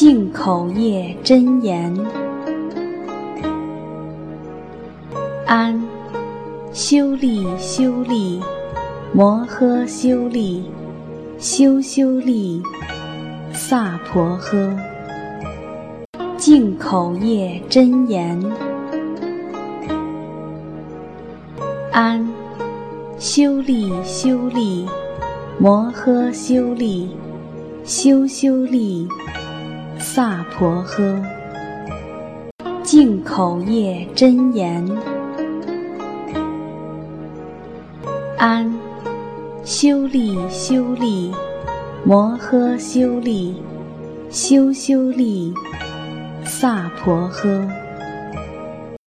净口业真言。安，修利修利，摩诃修利，修修利，萨婆诃。净口业真言。安，修利修利，摩诃修利，修修利，萨婆诃。净口业真言。安，修利修利，摩诃修利，修修利，萨婆诃。